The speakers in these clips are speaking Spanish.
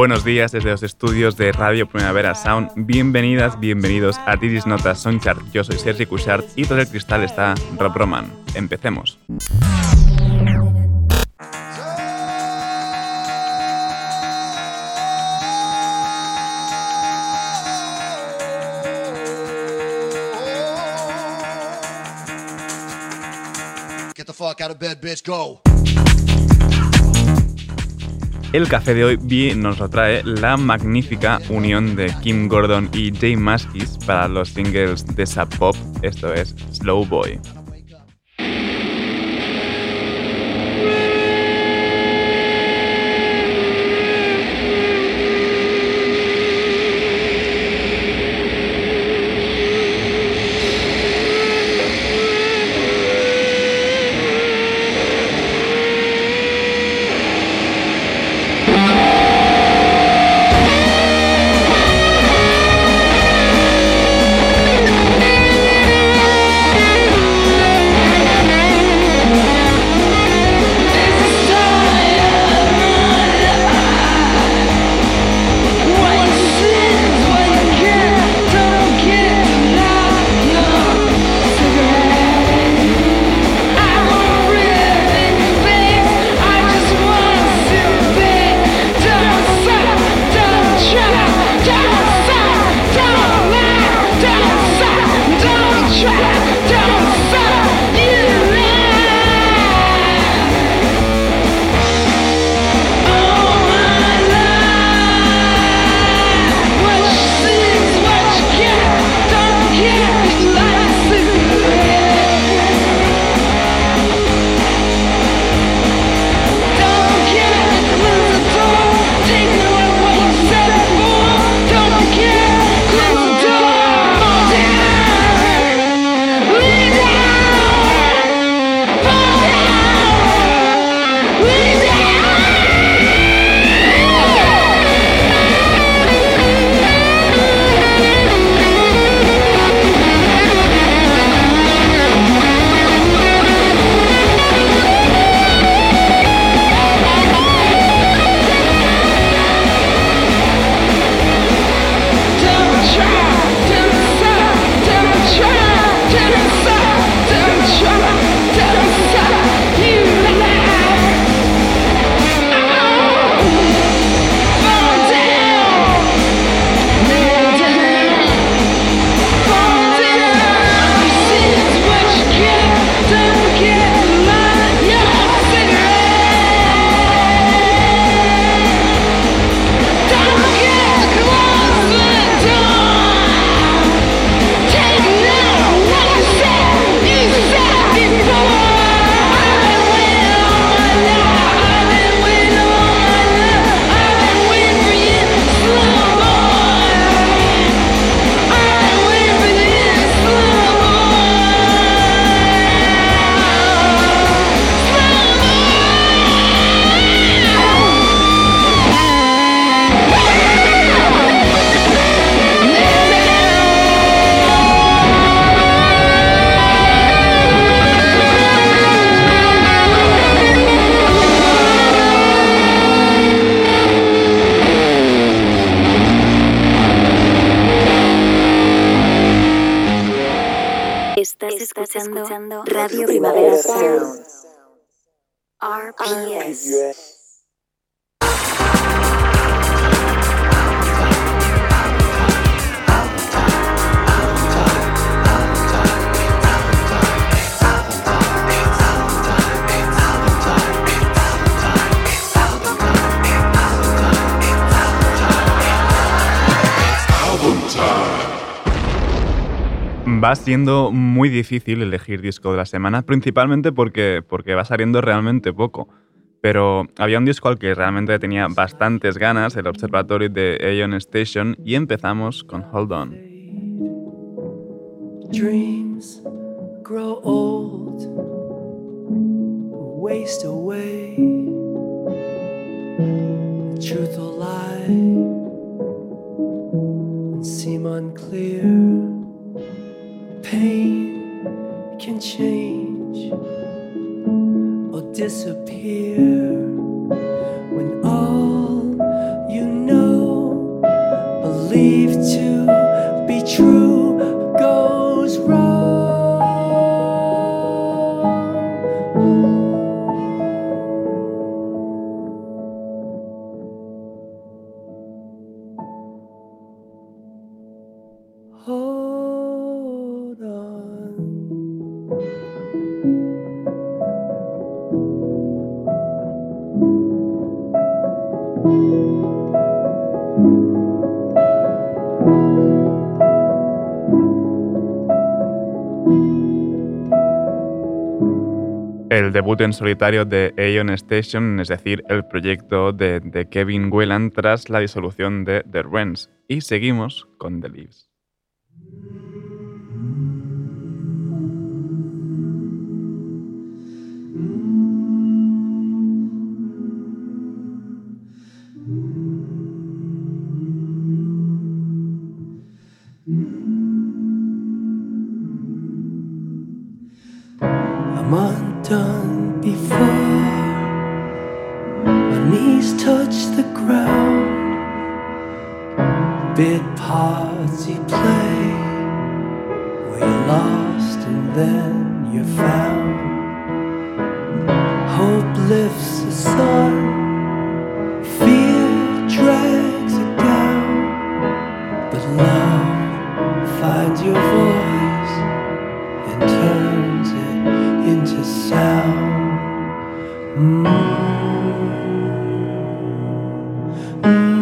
Buenos días desde los estudios de Radio Primavera Sound. Bienvenidas, bienvenidos a Didis Notas Songchart. Yo soy Sergi Cushart y todo el cristal está Rob Roman. Empecemos. Get the fuck out of bed, bitch, go. El café de hoy nos lo trae la magnífica unión de Kim Gordon y Jay Maskis para los singles de Sub Pop, esto es Slow Boy. Va siendo muy difícil elegir disco de la semana, principalmente porque, porque va saliendo realmente poco. Pero había un disco al que realmente tenía bastantes ganas, el Observatory de Aeon Station, y empezamos con Hold On. Dreams grow old, waste away, truth or lie, and seem unclear. Pain can change or disappear debut en solitario de Aeon Station, es decir, el proyecto de, Kevin Whelan tras la disolución de The Wrens. Y seguimos con The Leaves. Undone before my knees touch the ground. Bit party play where you're lost and then you're found. Hope lifts the sun, Mm-hmm.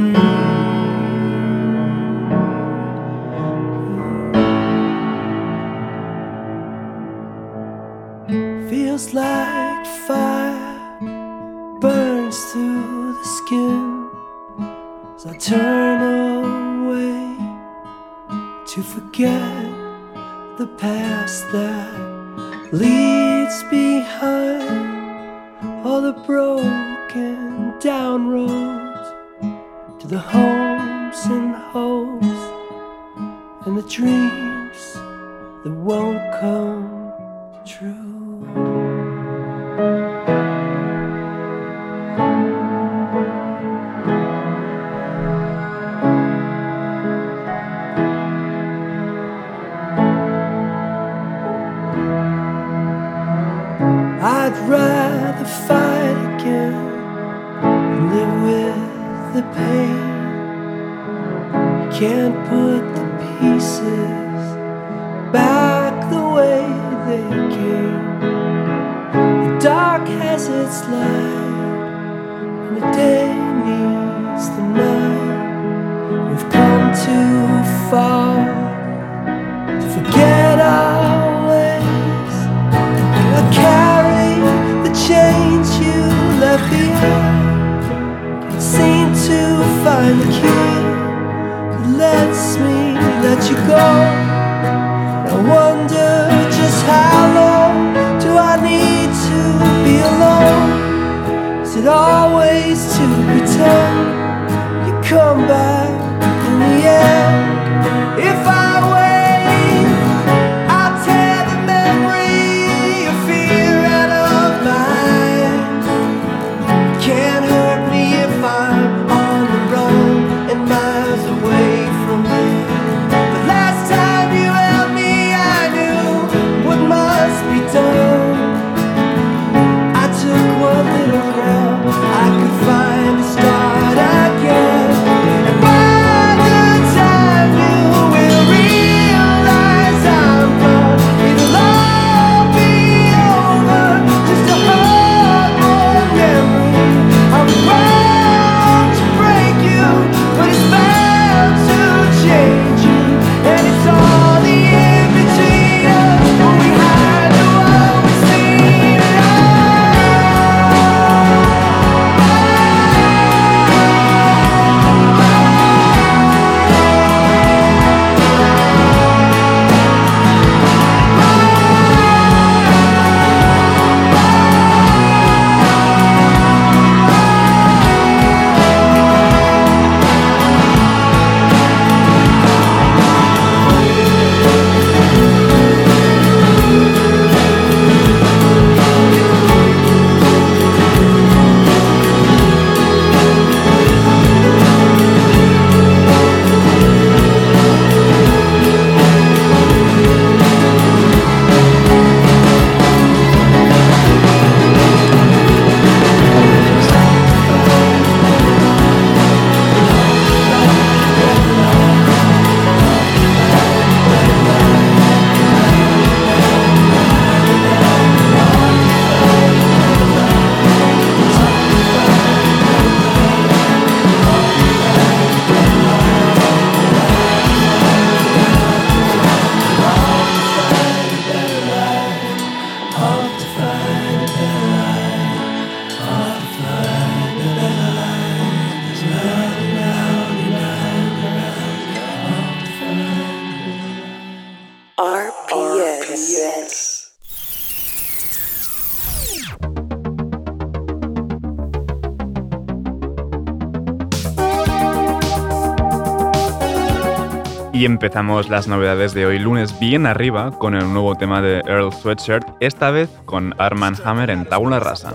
Empezamos las novedades de hoy lunes bien arriba con el nuevo tema de Earl Sweatshirt, esta vez con Arman Hammer en tabula rasa.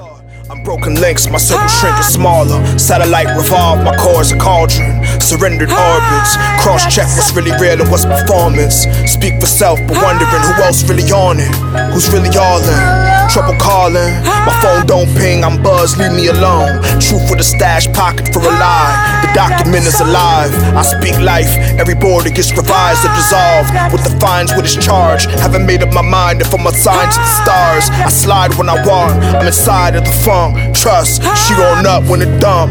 I'm broken links, my circle shrinking smaller. Satellite revolve, my core is a cauldron. Surrendered orbits, cross check what's really real and what's performance. Speak for self, but wondering who else really on it. Who's really all in? Trouble calling, my phone don't ping, I'm buzzed, leave me alone. Truth with a stash pocket for a lie. The document is alive. I speak life, every border gets revised or dissolved. What defines what is charged? Haven't made up my mind if I'm assigned to the stars. I slide when I want, I'm inside of the wrong. Trust, she on up when it dumb.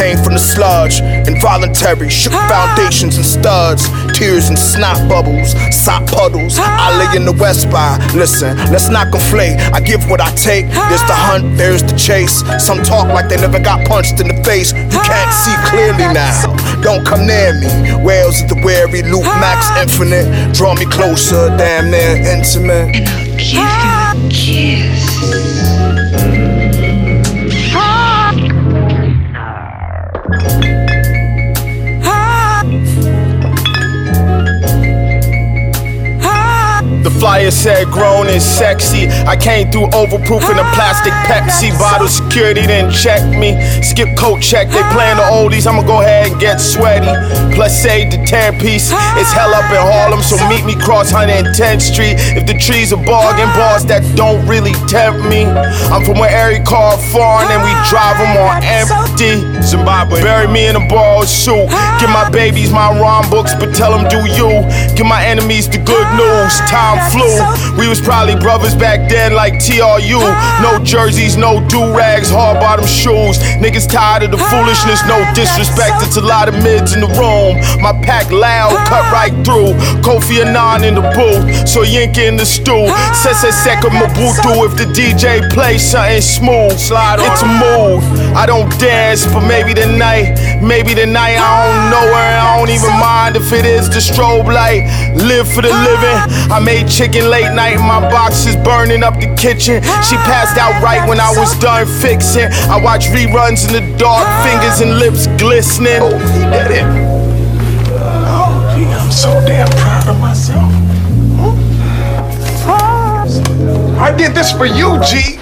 It came from the sludge. Involuntary, shook ah. foundations and studs. Tears and snot bubbles, sock puddles. I lay in the west by. Listen, let's not conflate. I give what I take. There's the hunt, there's the chase. Some talk like they never got punched in the face. You can't see ah, clearly now. Don't come near me. Wales is the wary Luke ah. Max Infinite. Draw me closer, damn near intimate. And I'll give you a kiss. The flyer said grown and sexy. I came through overproofing a plastic Pepsi bottle. Security didn't check me. Skip coat check, they playing the oldies. I'ma go ahead and get sweaty. Plus, say the 10 piece. It's hell up in Harlem, so meet me cross 110th Street. If the trees are bargain bars that don't really tempt me. I'm from where every car foreign and we drive them on empty. Zimbabwe. Bury me in a borrowed suit. Give my babies my rhyme books, but tell them do you. Give my enemies the good news. Time flew. We was probably brothers back then, like TRU. No jerseys, no do rags, hard bottom shoes. Niggas tired of the foolishness, no disrespect. It's a lot of mids in the room. My pack loud, cut right through. Kofi Annan in the booth, so Yinka in the stool. Sese Seka Mabutu if the DJ plays something smooth. Slide it's a mood. I don't dance, but maybe tonight, maybe tonight I don't know her. I don't even mind if it is the strobe light. Live for the living. I made chicken late night my box is burning up the kitchen. She passed out right when I was done fixing. I watch reruns in the dark, fingers and lips glistening. Oh. Oh, gee, I'm so damn proud of myself. I did this for you, G.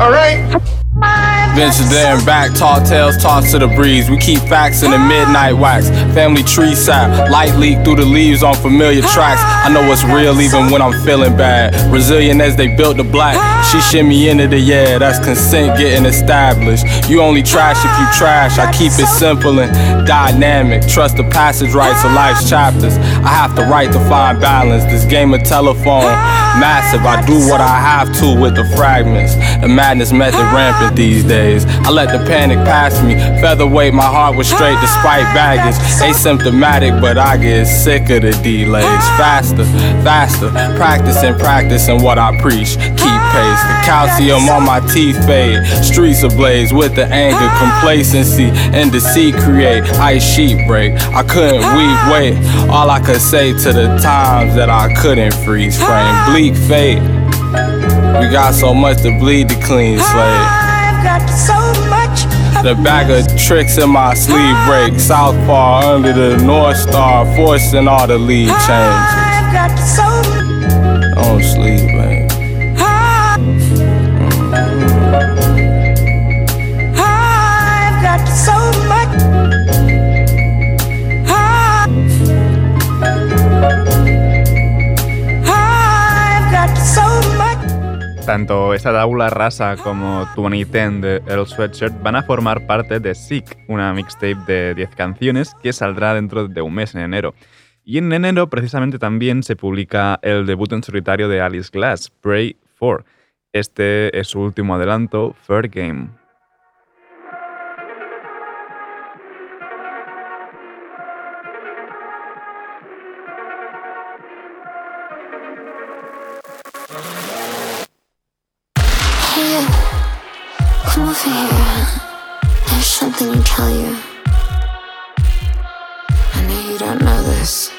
All right? Venture there and back, tall tales tossed to the breeze. We keep facts in the midnight wax. Family tree sap, light leak through the leaves on familiar tracks. I know what's real even when I'm feeling bad. Resilient as they built the black. She shimmy into the yeah, that's consent getting established. You only trash if you trash. I keep it simple and dynamic. Trust the passage rights of life's chapters. I have to write to find balance. This game of telephone, massive. I do what I have to with the fragments. The madness method rampant these days days. I let the panic pass me. Featherweight, my heart was straight despite ah, baggage. Asymptomatic, but I get sick of the delays. Ah. Faster, faster, practicing, practicing what I preach. Keep ah, pace. The calcium on my teeth fade. Streets ablaze with the anger, complacency, and deceit create. Ice sheet break. I couldn't weep, wait. All I could say to the times that I couldn't freeze frame. Bleak fate. We got so much to bleed to clean slate. The bag of tricks in my sleeve break. south Southpaw under the North Star, forcing all the lead changes. Don't sleep, man. Tanto esta tabula rasa como 2010 de Earl Sweatshirt van a formar parte de Sick, una mixtape de 10 canciones que saldrá dentro de un mes, en enero. Y en enero, precisamente, también se publica el debut en solitario de Alice Glass, Pray For. Este es su último adelanto, Fair Game. tell you. I know you don't know this,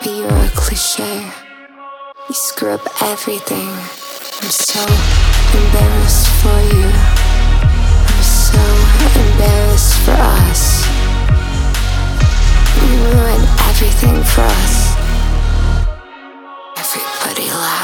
but you're a cliche. You screw up everything. I'm so embarrassed for you. I'm so embarrassed for us. You ruin everything for us. Everybody laughs.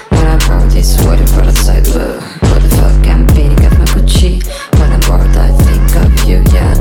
this world for the side What the fuck, I'm beating up my Gucci. When I'm bored, I think of you, yeah.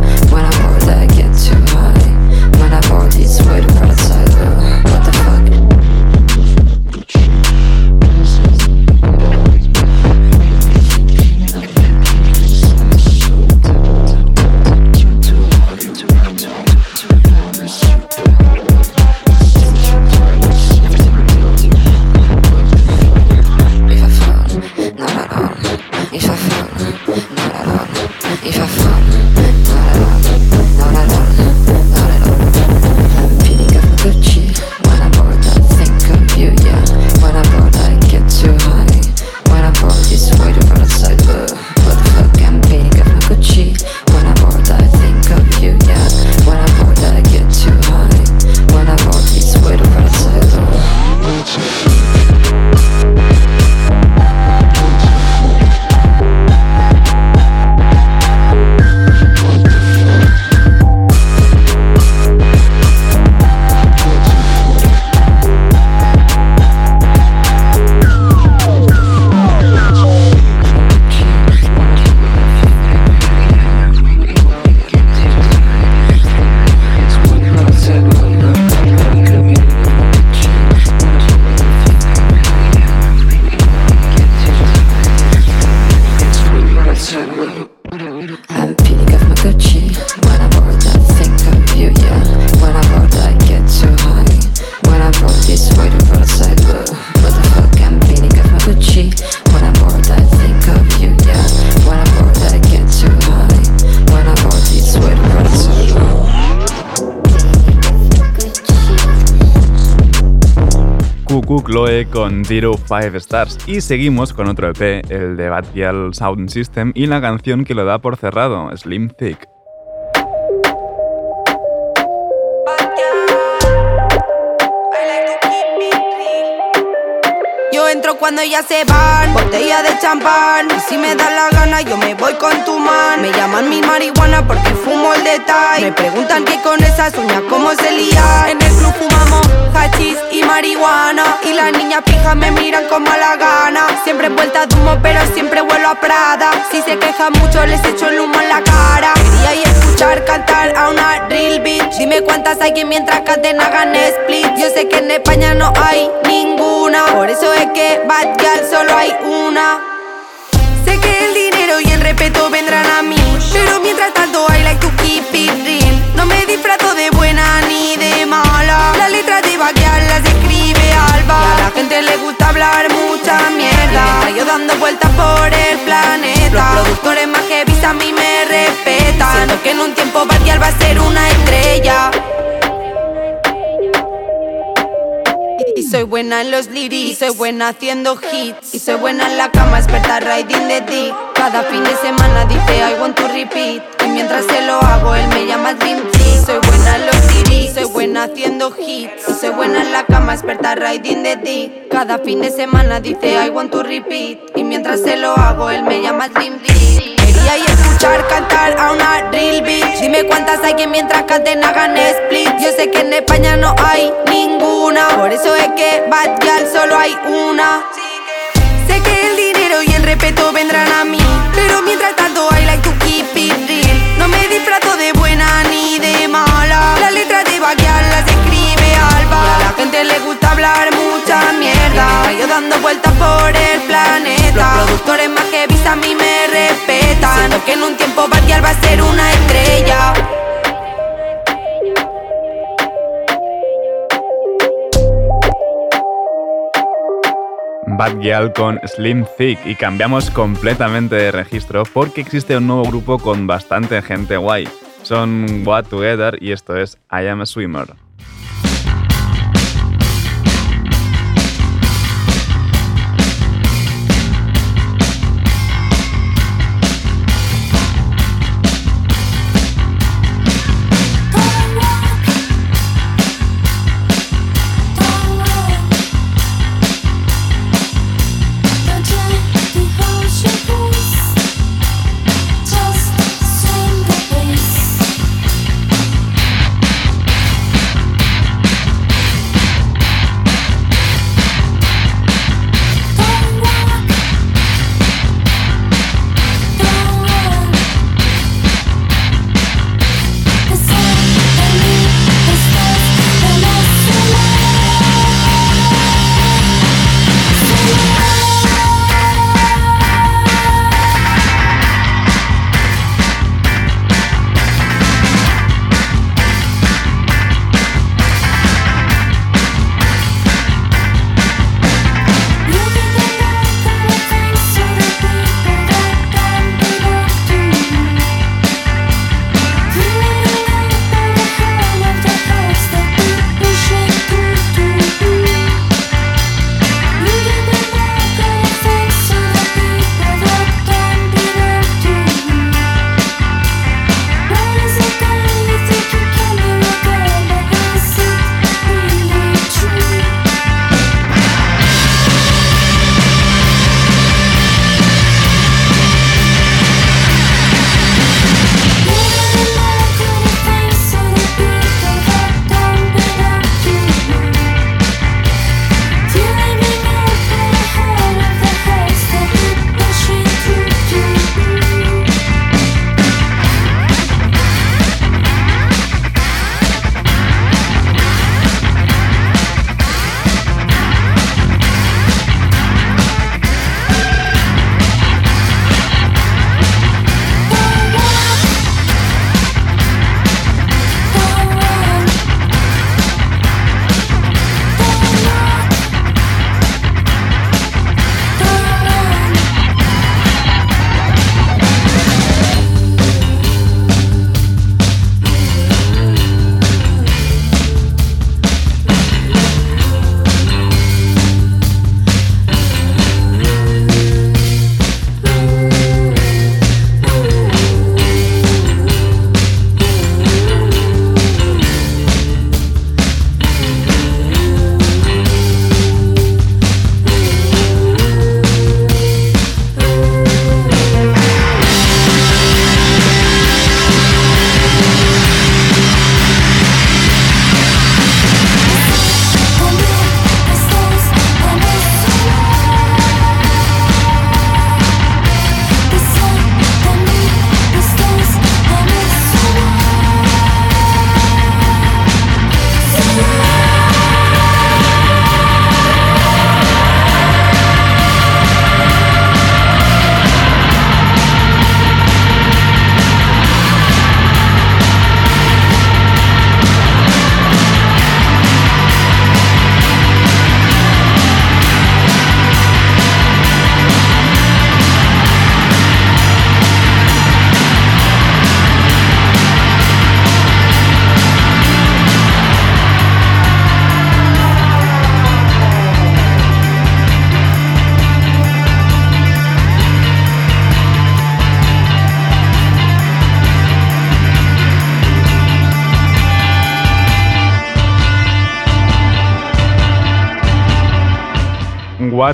Con Zero Five Stars. Y seguimos con otro EP, el de Batial Sound System, y la canción que lo da por cerrado, Slim Thick. Cuando ellas se van. Botella de champán. Y si me da la gana, yo me voy con tu man. Me llaman mi marihuana porque fumo el detalle. Me preguntan qué con esas uñas, cómo se lía. En el club fumamos hachís y marihuana. Y las niñas pijas me miran como a la gana. Siempre vuelta de humo, pero siempre vuelo a Prada. Si se quejan mucho, les echo el humo en la cara. Quería y escuchar cantar a una real bitch. Dime cuántas hay que mientras canten hagan split. Yo sé que en España no hay ninguna. Por eso es que Bad Girl solo hay una. Sé que el dinero y el respeto vendrán a mí. Pero mientras tanto, I like to keep it real. No me disfrazo de buena ni de mala. Las letras de vaquear las escribe Alba. Y a la gente le gusta hablar mucha mierda. Y yo dando vueltas por el planeta. Los productores más que a mí me respetan. Siento que en un tiempo Batial va a ser una estrella. Soy buena en los lyrics, soy buena haciendo hits. Y soy buena en la cama, experta riding de ti. Cada fin de semana dice I want to repeat. Y mientras se lo hago, él me llama Dream Team. Soy buena en los lyrics, soy buena haciendo hits. Y soy buena en la cama, experta riding de ti. Cada fin de semana dice I want to repeat. Y mientras se lo hago, él me llama Dream Team. Quería y escuchar cantar a una real bitch. Dime cuántas hay que mientras canten hagan split. Yo sé que en España no hay ninguna. Por eso es que Bad Girl solo hay una. Sé que el dinero y el respeto vendrán a mí. Pero mientras tanto, I like to keep it real. No me disfrazo de buena ni de mala. Las letras de vaquear las escribe Alba. Y a la gente le gusta hablar mucha mierda. Yo dando vueltas por el planeta. Los productores más que a mí me respetan. Siento que en un tiempo Batial va a ser una estrella. Bad Gyal con Slim Thick y cambiamos completamente de registro porque existe un nuevo grupo con bastante gente guay. Son What Together y esto es I Am a Swimmer.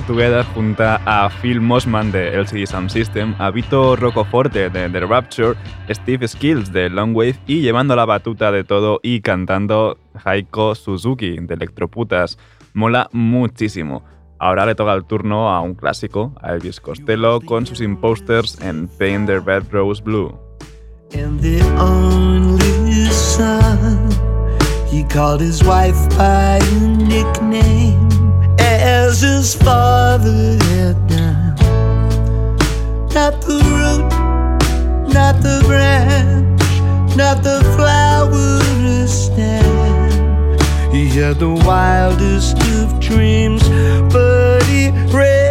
Together junta a Phil Mossman de LCD Sound System, a Vito Roccoforte de The Rapture, Steve Skills de Long Wave y llevando la batuta de todo y cantando Haiko Suzuki de Electroputas. Mola muchísimo. Ahora le toca el turno a un clásico, a Elvis Costello, con sus imposters en Paint Their Bed Rose Blue. He called his wife nickname, as his father had done. Not the root, not the branch, not the flower to stand. He had the wildest of dreams, but he rarely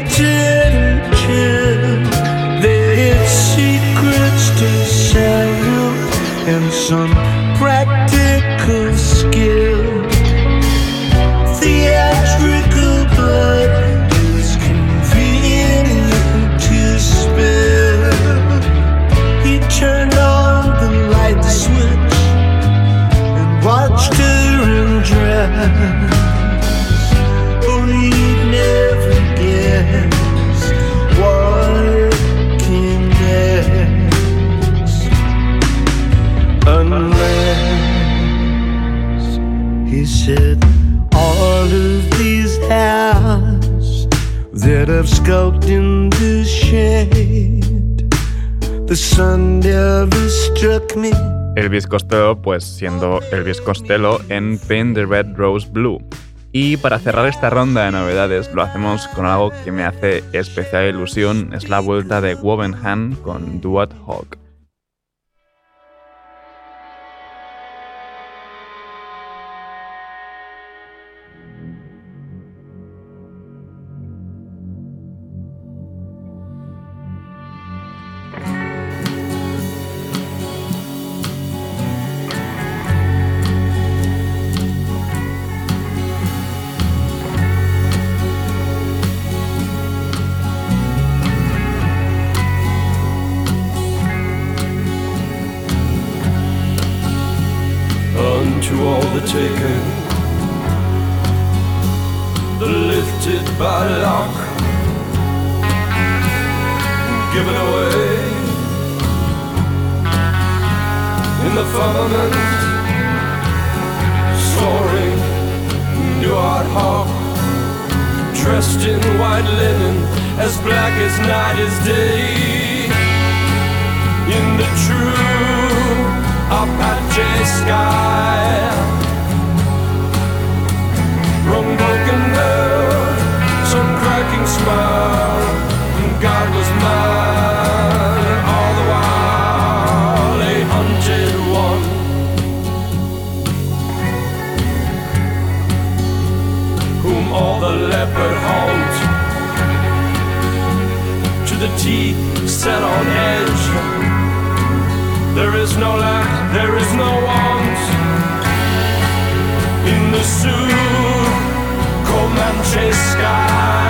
reaching Elvis Costello, pues siendo Elvis Costello en Paint the Red Rose Blue. Y para cerrar esta ronda de novedades, lo hacemos con algo que me hace especial ilusión, es la vuelta de Wovenham con Duat Hawk. In the firmament, soaring, new art hawk, dressed in white linen, as black as night is day, in the true Apache sky. From broken bell, some cracking smile, set on edge. There is no lack, there is no want in the Sioux Comanche sky.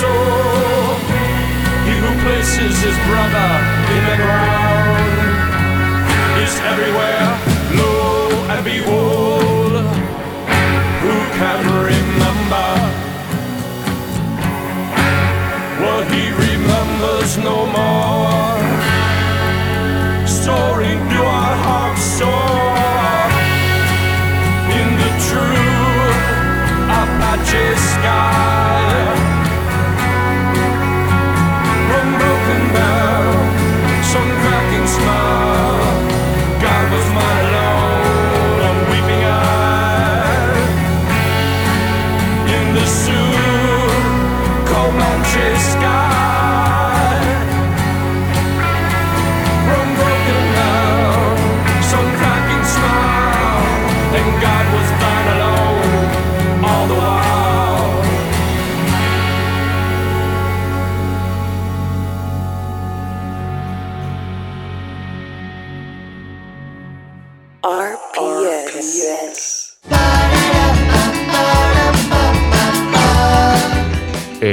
Soul. He who places his brother in the ground is everywhere, low and behold. Who can remember what he remembers no more?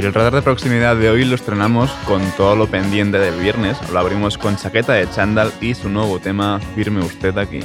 El radar de proximidad de hoy lo estrenamos con todo lo pendiente del viernes. Lo abrimos con chaqueta de chándal y su nuevo tema Firme usted aquí.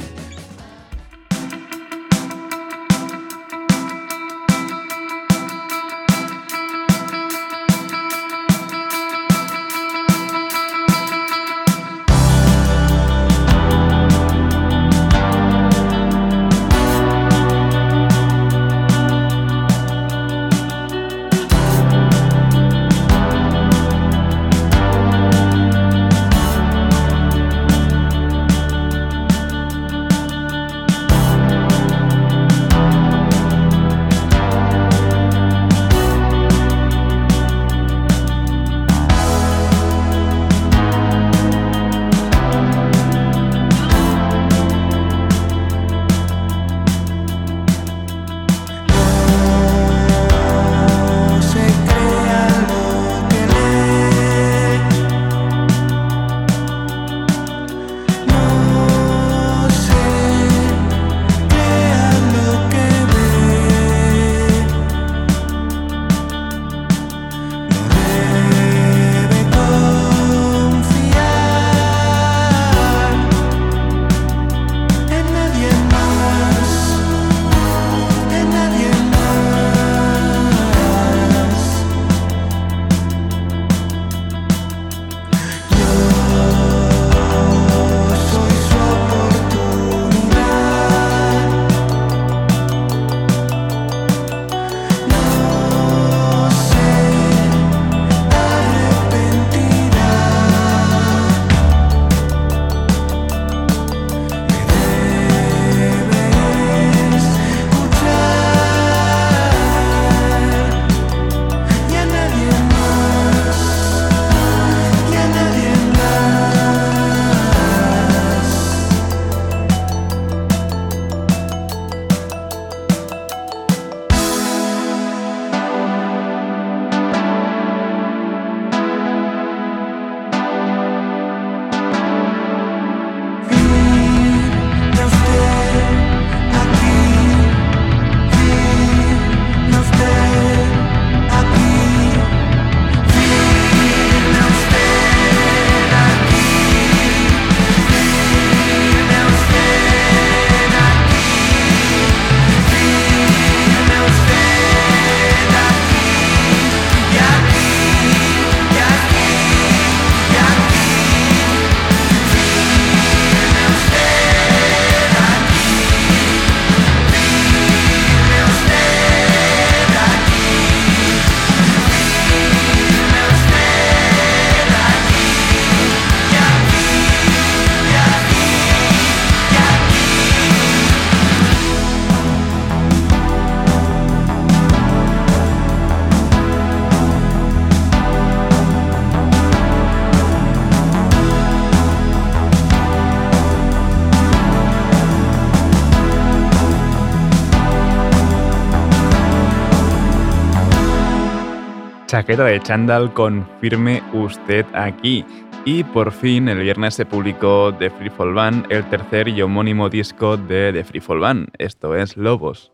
chaqueta de chándal con firme usted aquí. Y por fin el viernes se publicó The Free Fall Band, el tercer y homónimo disco de The Free Fall Band, esto es lobos.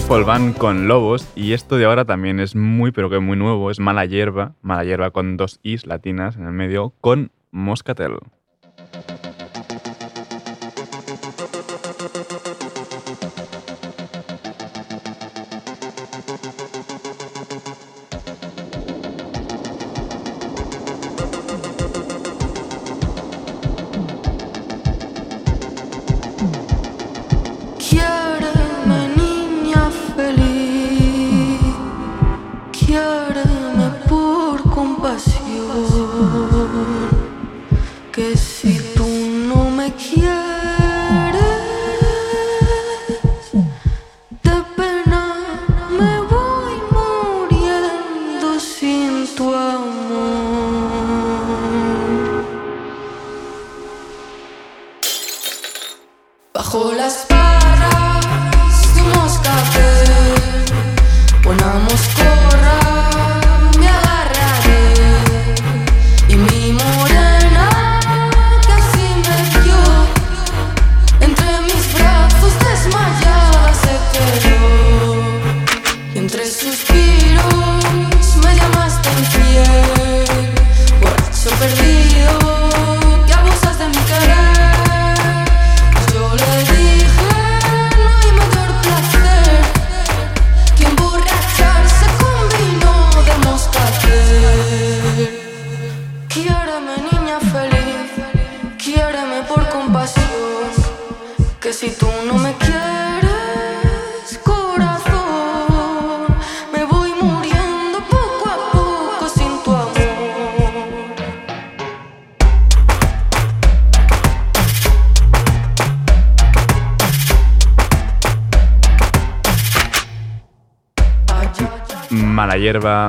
People con lobos y esto de ahora también es muy pero que muy nuevo, es mala hierba, mala hierba con dos is latinas en el medio, con Moscatel.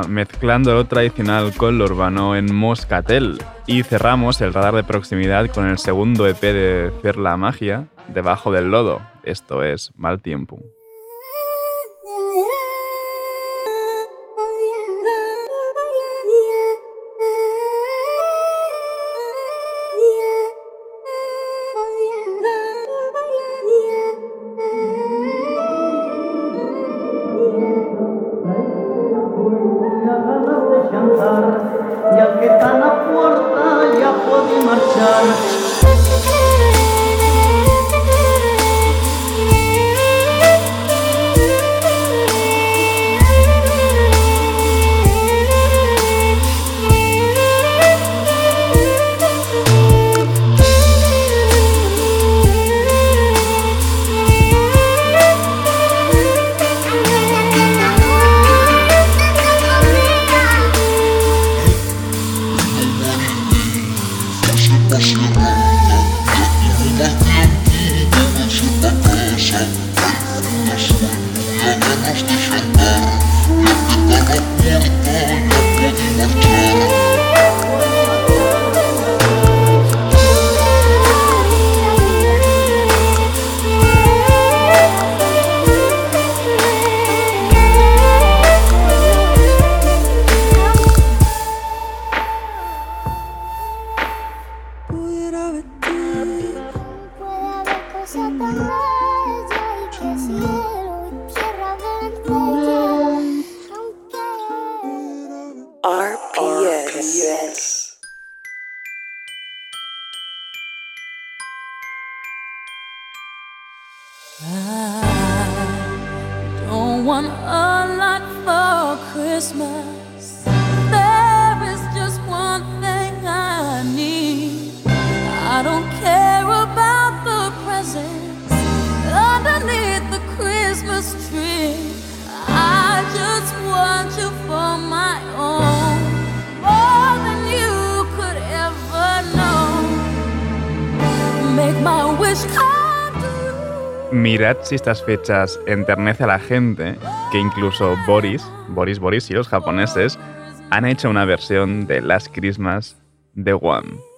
mezclando lo tradicional con lo urbano en Moscatel. Y cerramos el radar de proximidad con el segundo EP de Fer la Magia, Debajo del Lodo. Esto es Mal Tiempo. si estas fechas enternece a la gente que incluso Boris, Boris Boris y los japoneses han hecho una versión de Last Christmas de One.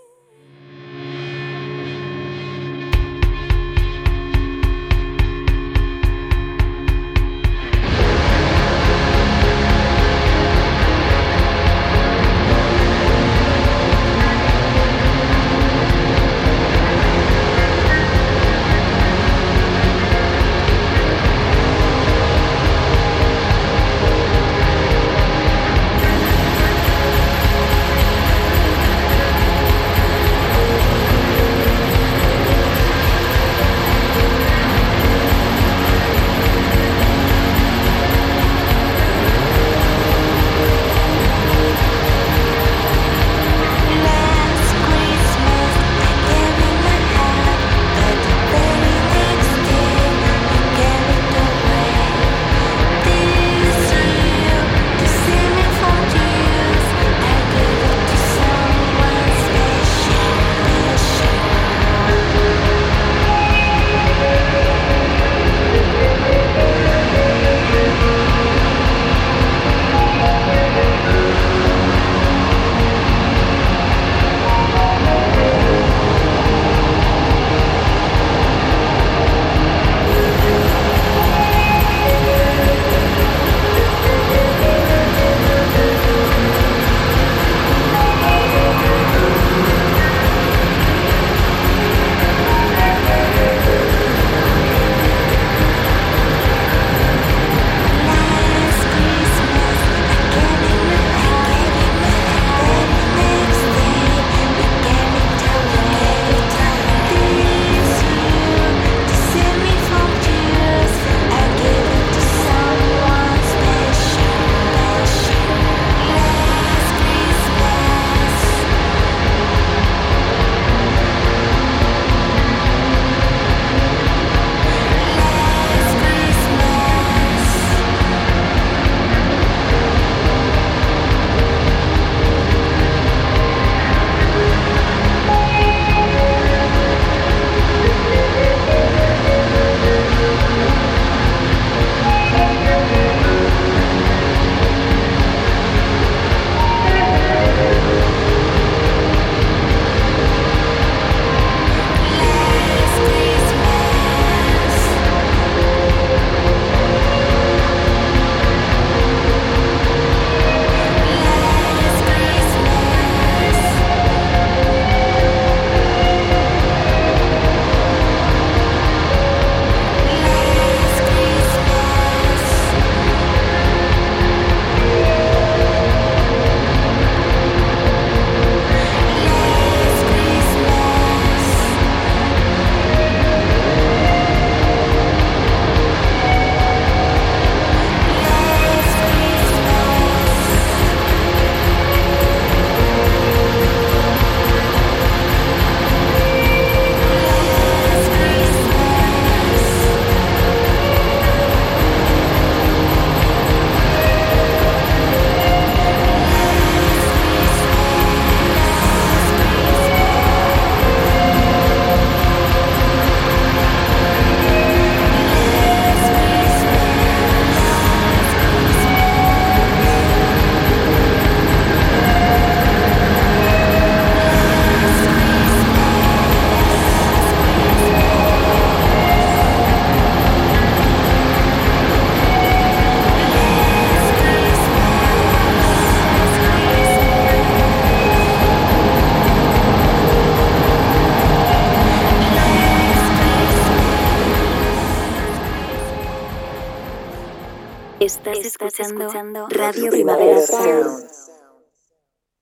Estás, escuchando, Radio Primavera Sound.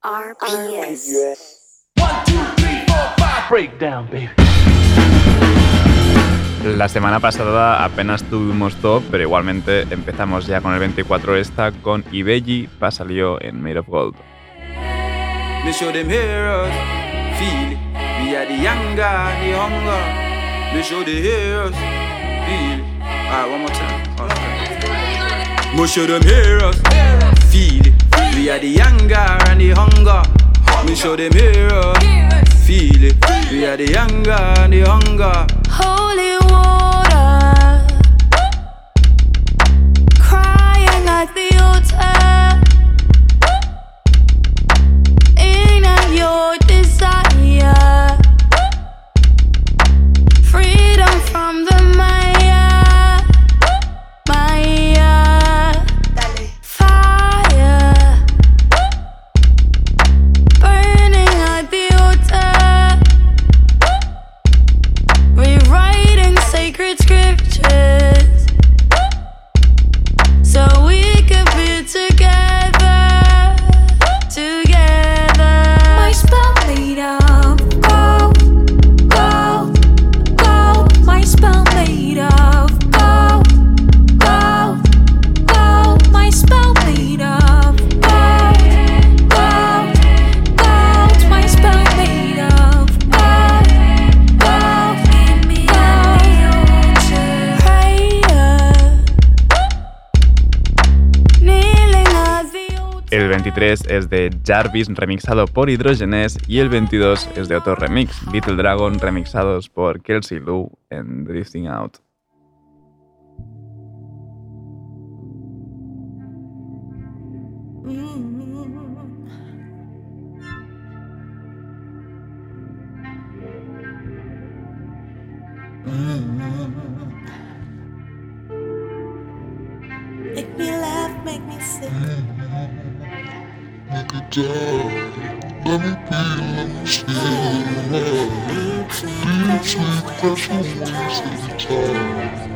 RPS. Breakdown, baby. La semana pasada apenas tuvimos top, pero igualmente empezamos ya con el 24 esta con Ibeji, salió en Made of Gold. Me show them heroes, feel. We are the younger, the hunger. Me show the heroes, feel. Alright, one more time. Me show them heroes, feel it. We are the younger and the hunger. Me show them heroes, feel it. We are the anger and the hunger. Jarvis remixado por Hidrogenes y el 22 es de otro remix, Little Dragon remixados por Kelsey Lou en Drifting Out. Me make me sick. Let me be, let me stay alive. Leaves me crashing waves every time.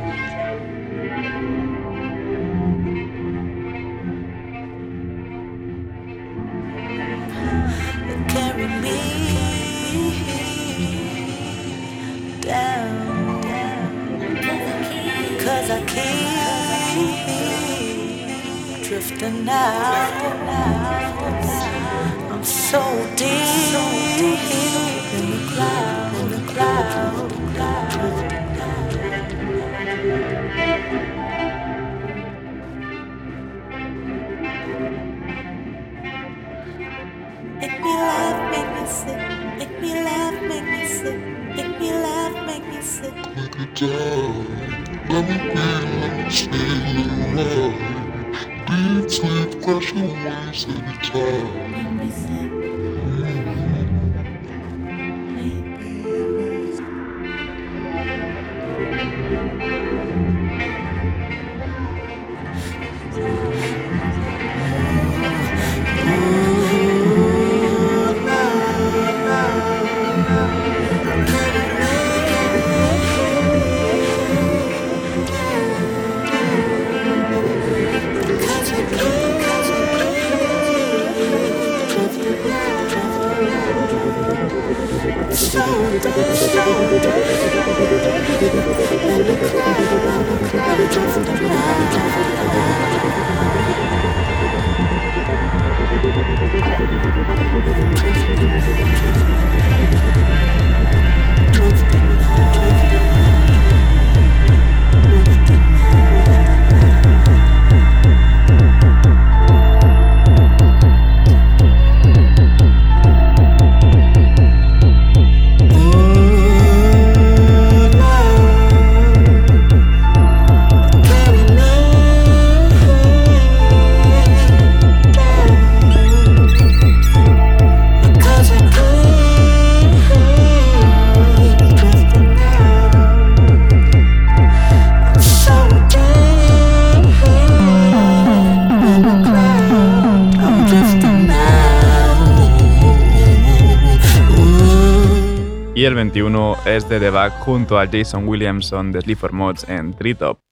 2021 es The Debug junto a Jason Williamson de Sleep for Mods en Treetop.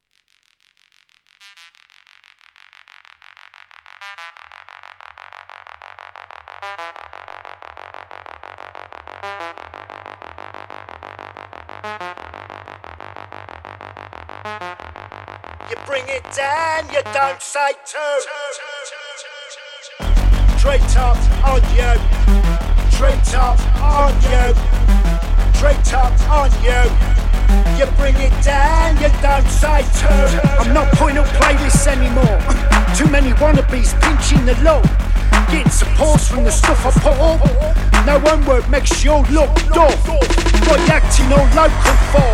Treat up on you. You bring it down, you don't say two. I'm not putting up playlists anymore. Too many wannabes pinching the low. Getting support from the stuff I put up. No one word makes you look dull. What you acting all local for?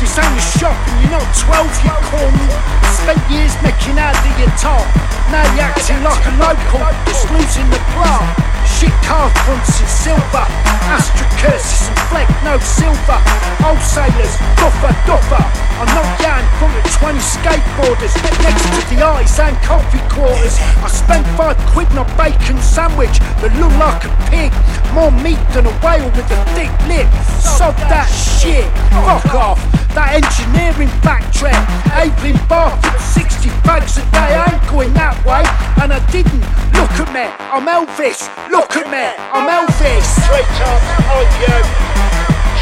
This ain't a shop and you're not 12, you call me. Spent years making out of your top. Now you're acting like a local, just losing the plot. Shit car fronts in silver. Astra curses and fleck, no silver. Old sailors, duffer, duffer. I'm not young, front of 20 skateboarders. Next to the eyes and coffee quarters. I spent five quid on a bacon sandwich that looked like a pig. More meat than a whale with a thick lip. Sod that shit. Fuck off. That engineering backtrack. Abling bar for 60 bags a day. I ain't going that way. And I didn't. Look at me. I'm Elvis. Look at me. I'm Elvis. Straight up on you.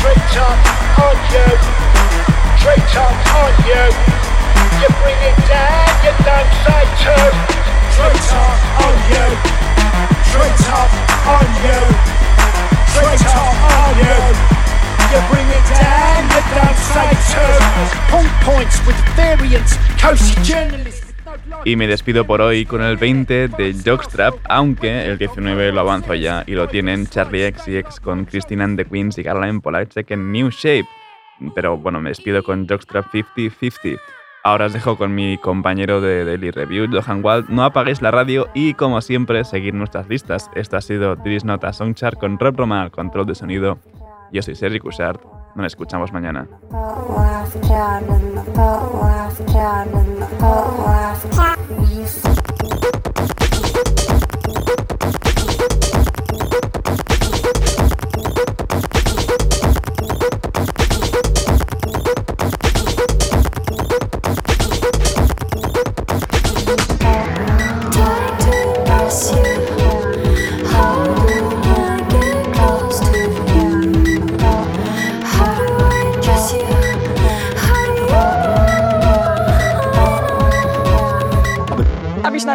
Straight up on you. Straight up on you. You bring it down. You don't say two. Straight up on you. Straight up on you. Straight up on you. Y me despido por hoy con el 20 de Jockstrap, aunque el 19 lo avanzo ya y lo tienen Charlie X X con Christina and the Queens y Caroline Polacek en New Shape. Pero bueno, me despido con Jockstrap 50-50. Ahora os dejo con mi compañero de Daily Review, Johan Wald. No apaguéis la radio y, como siempre, seguir nuestras listas. Esto ha sido This Nota Songchart con Rob Roma control de sonido. Yo soy Sergi Cushart. Nos escuchamos mañana.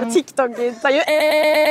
TikTok-intervju. Eh.